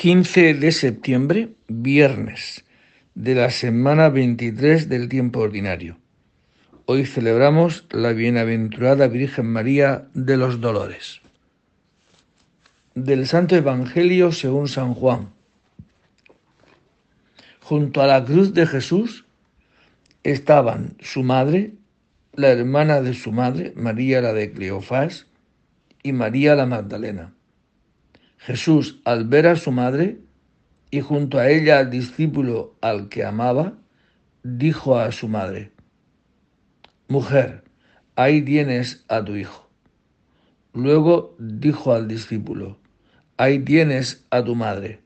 15 de septiembre, viernes de la semana 23 del tiempo ordinario. Hoy celebramos la bienaventurada Virgen María de los Dolores. Del Santo Evangelio según San Juan. Junto a la cruz de Jesús estaban su madre, la hermana de su madre, María la de Cleofás, y María la Magdalena. Jesús, al ver a su madre y junto a ella al discípulo al que amaba, dijo a su madre, Mujer, ahí tienes a tu hijo. Luego dijo al discípulo, Ahí tienes a tu madre.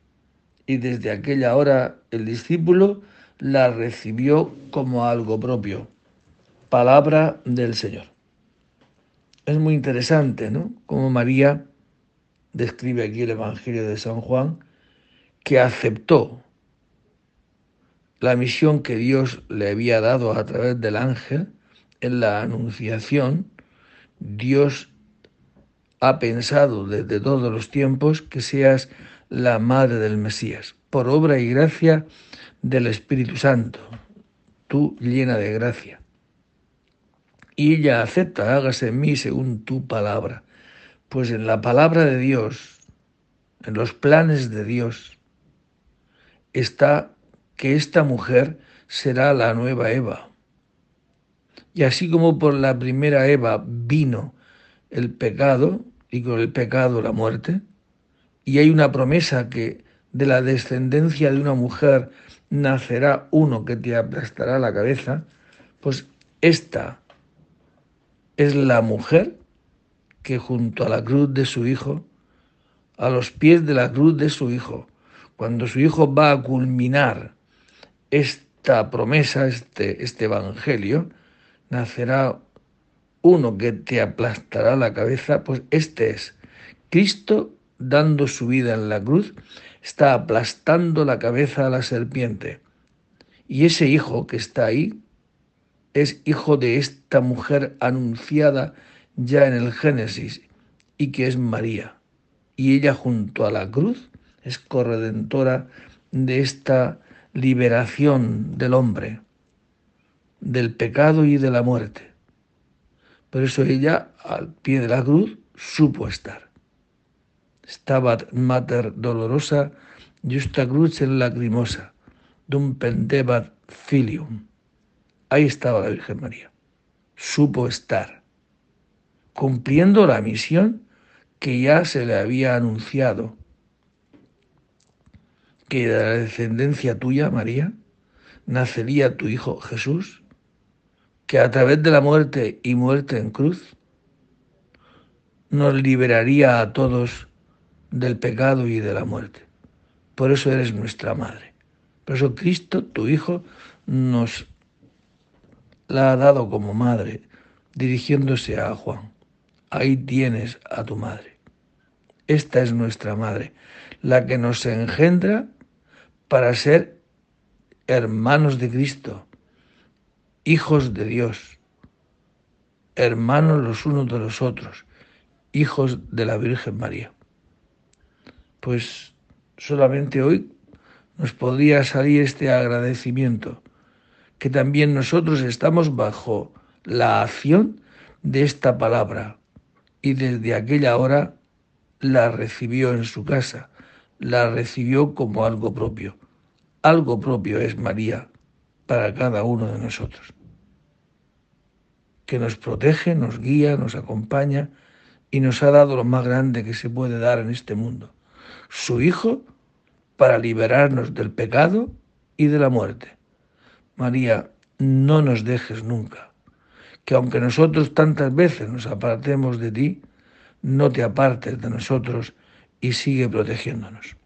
Y desde aquella hora el discípulo la recibió como algo propio. Palabra del Señor. Es muy interesante, ¿no? Como María describe aquí el Evangelio de San Juan, que aceptó la misión que Dios le había dado a través del ángel en la anunciación. Dios ha pensado desde todos los tiempos que seas la madre del Mesías, por obra y gracia del Espíritu Santo, tú llena de gracia. Y ella acepta, hágase en mí según tu palabra. Pues en la palabra de Dios, en los planes de Dios, está que esta mujer será la nueva Eva. Y así como por la primera Eva vino el pecado y con el pecado la muerte, y hay una promesa que de la descendencia de una mujer nacerá uno que te aplastará la cabeza, pues esta es la mujer que junto a la cruz de su hijo, a los pies de la cruz de su hijo, cuando su hijo va a culminar esta promesa, este, este evangelio, nacerá uno que te aplastará la cabeza, pues este es Cristo dando su vida en la cruz, está aplastando la cabeza a la serpiente. Y ese hijo que está ahí es hijo de esta mujer anunciada ya en el Génesis y que es María. Y ella junto a la cruz es corredentora de esta liberación del hombre, del pecado y de la muerte. Por eso ella al pie de la cruz supo estar. Stabat mater dolorosa, justa en lacrimosa, dum pendebat filium. Ahí estaba la Virgen María. Supo estar cumpliendo la misión que ya se le había anunciado, que de la descendencia tuya, María, nacería tu Hijo Jesús, que a través de la muerte y muerte en cruz, nos liberaría a todos del pecado y de la muerte. Por eso eres nuestra madre. Por eso Cristo, tu Hijo, nos la ha dado como madre, dirigiéndose a Juan ahí tienes a tu madre. Esta es nuestra madre, la que nos engendra para ser hermanos de Cristo, hijos de Dios, hermanos los unos de los otros, hijos de la Virgen María. Pues solamente hoy nos podría salir este agradecimiento, que también nosotros estamos bajo la acción de esta palabra, y desde aquella hora la recibió en su casa, la recibió como algo propio. Algo propio es María para cada uno de nosotros, que nos protege, nos guía, nos acompaña y nos ha dado lo más grande que se puede dar en este mundo, su Hijo para liberarnos del pecado y de la muerte. María, no nos dejes nunca que aunque nosotros tantas veces nos apartemos de ti, no te apartes de nosotros y sigue protegiéndonos.